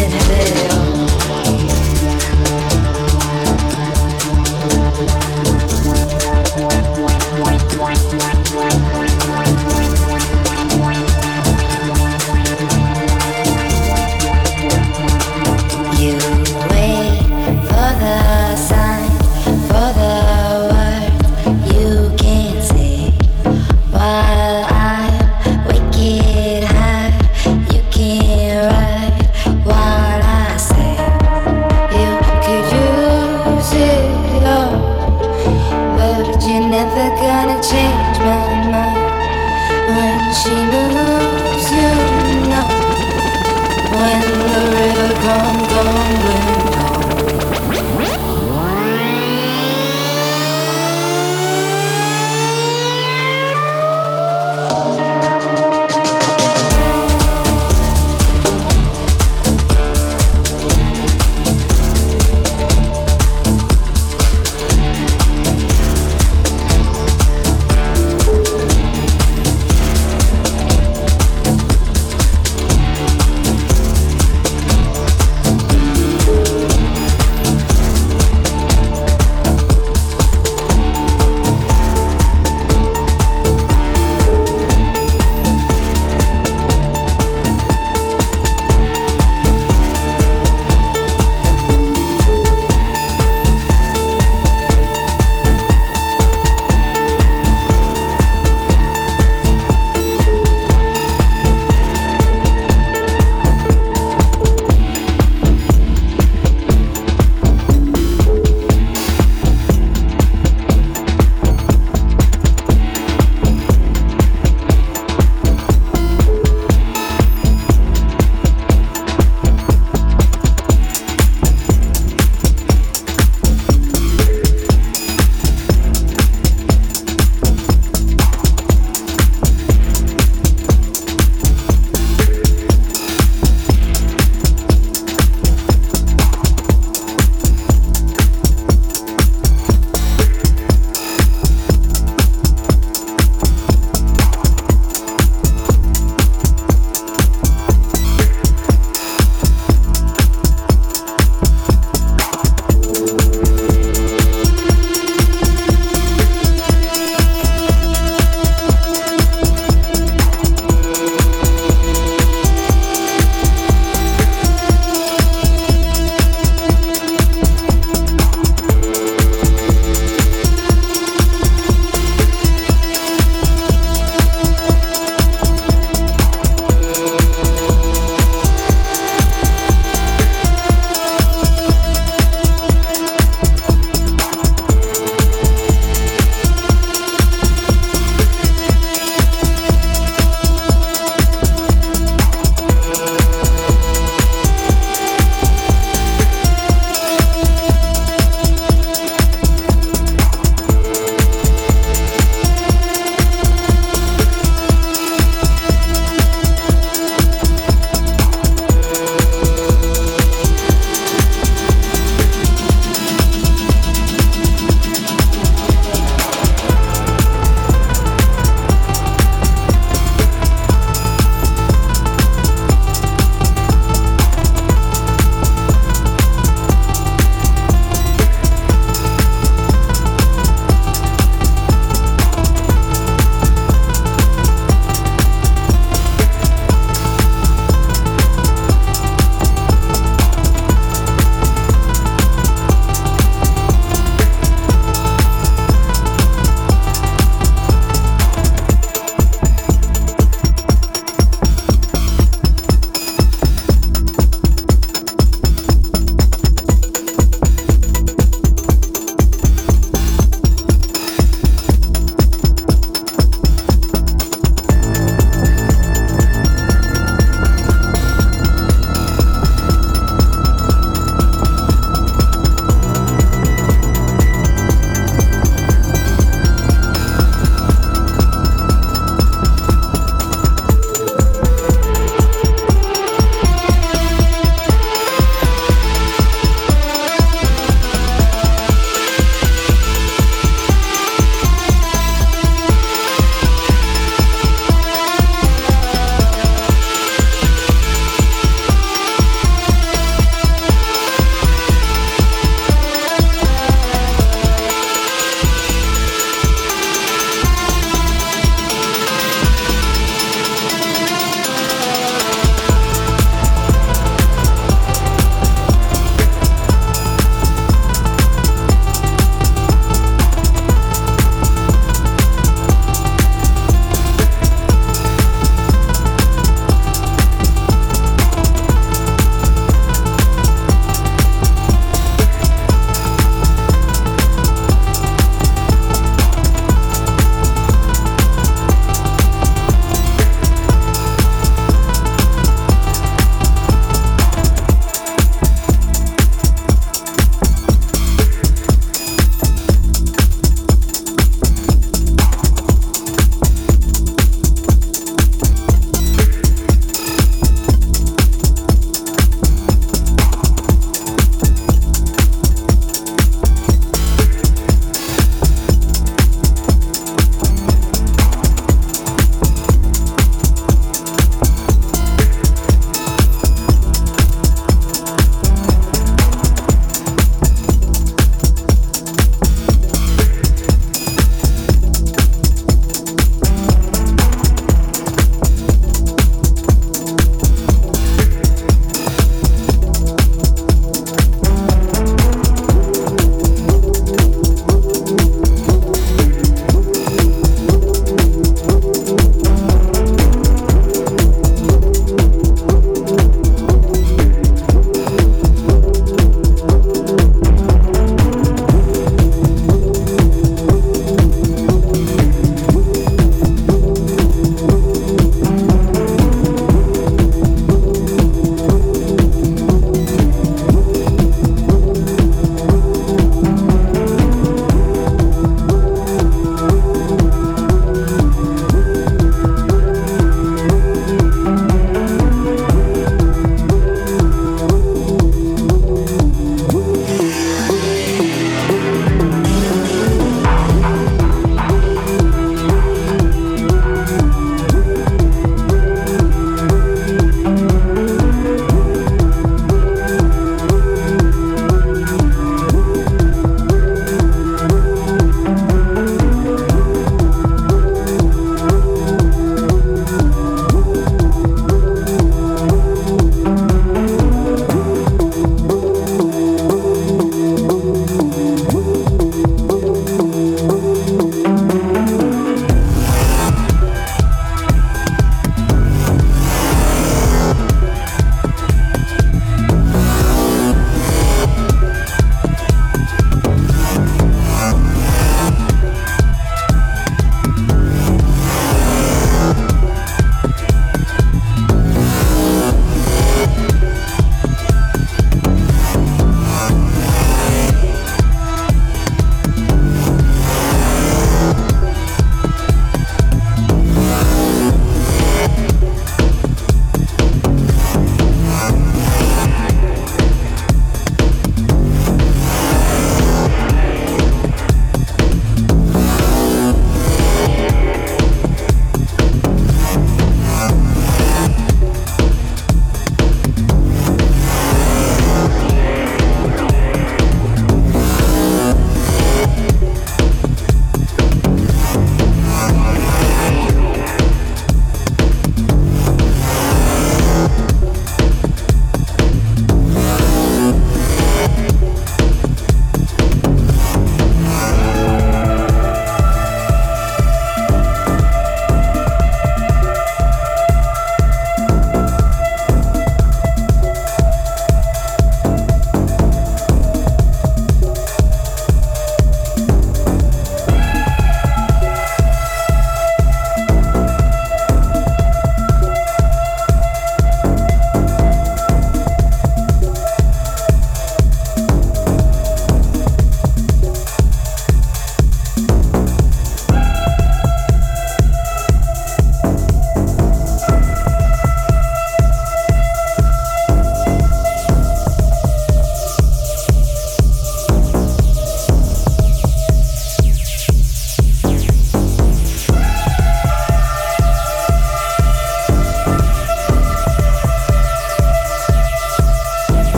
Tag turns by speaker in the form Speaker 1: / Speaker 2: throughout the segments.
Speaker 1: minute.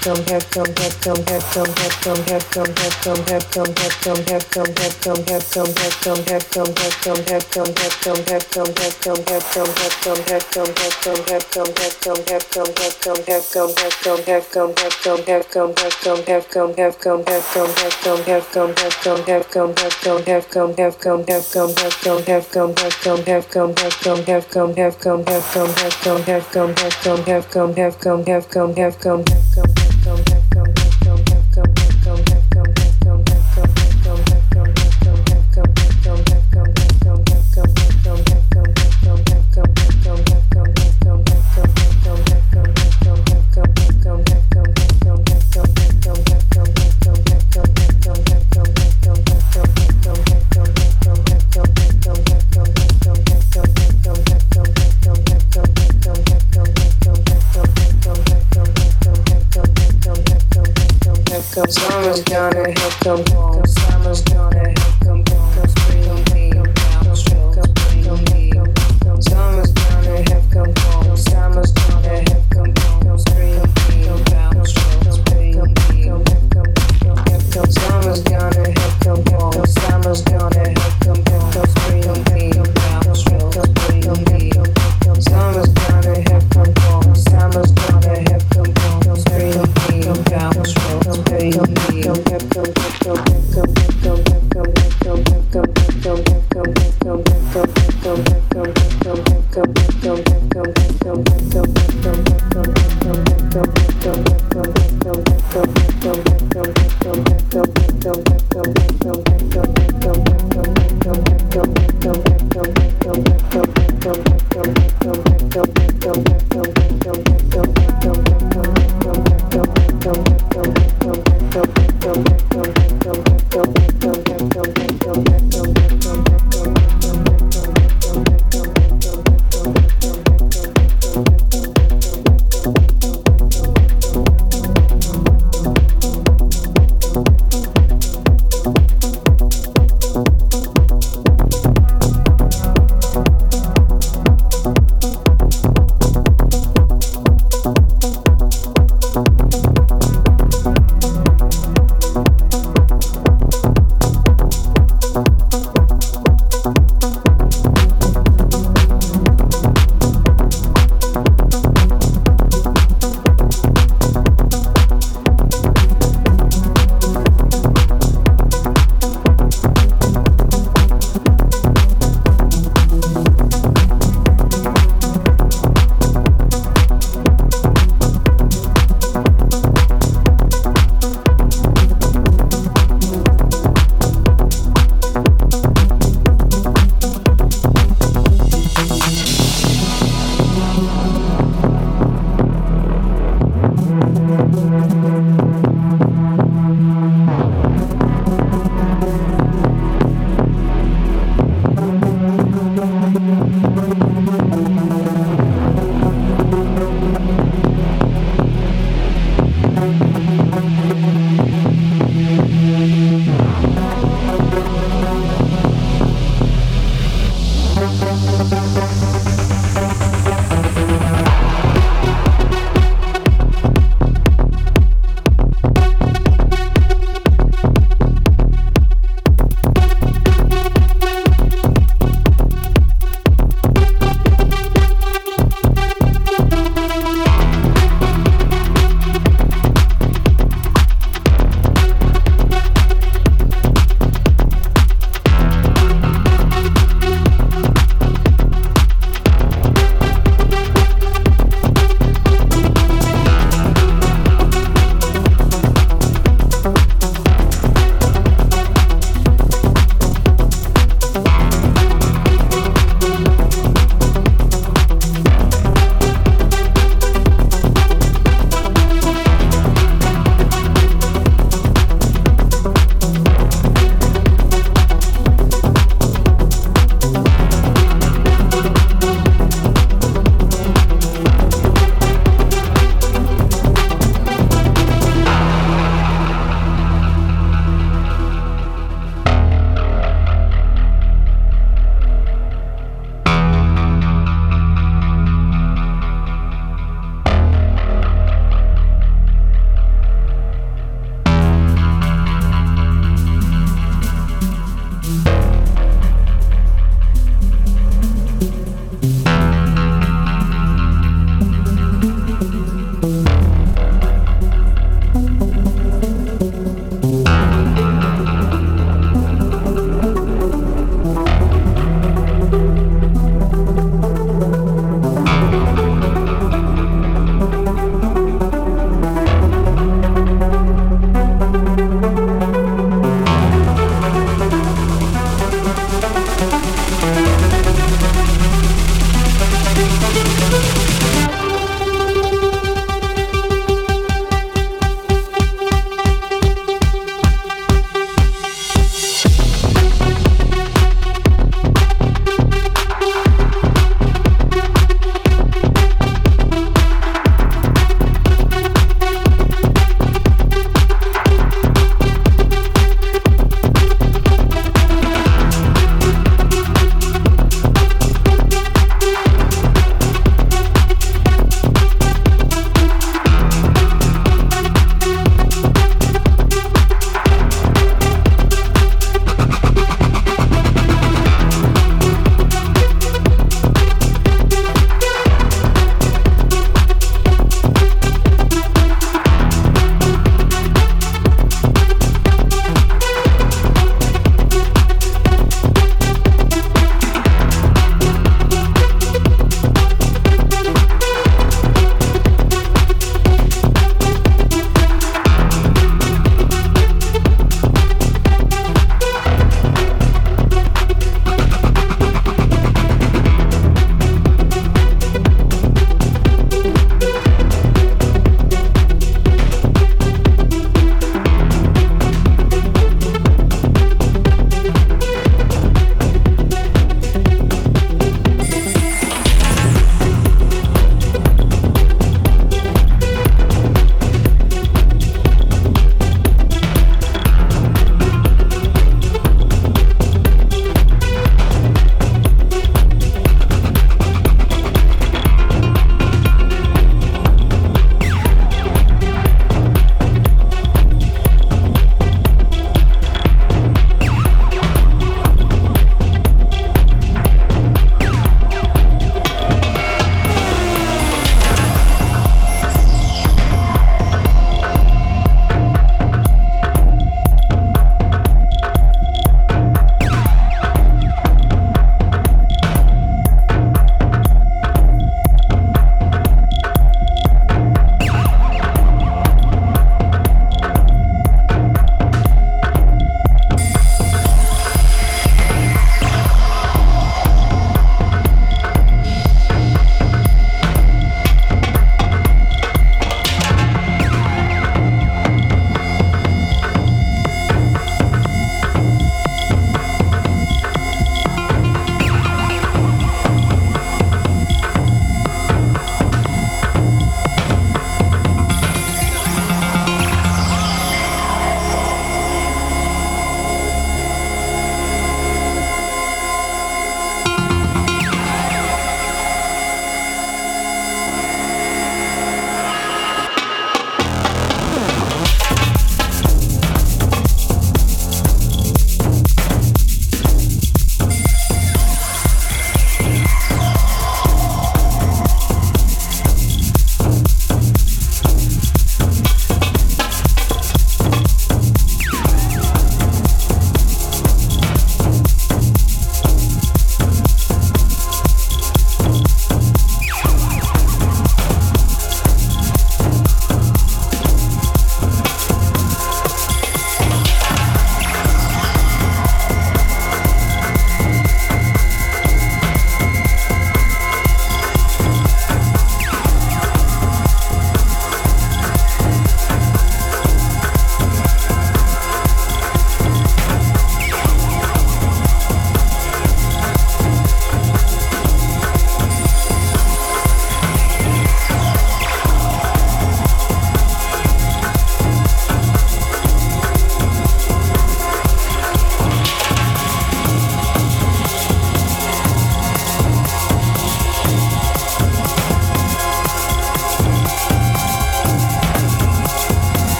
Speaker 2: come, have come, have come.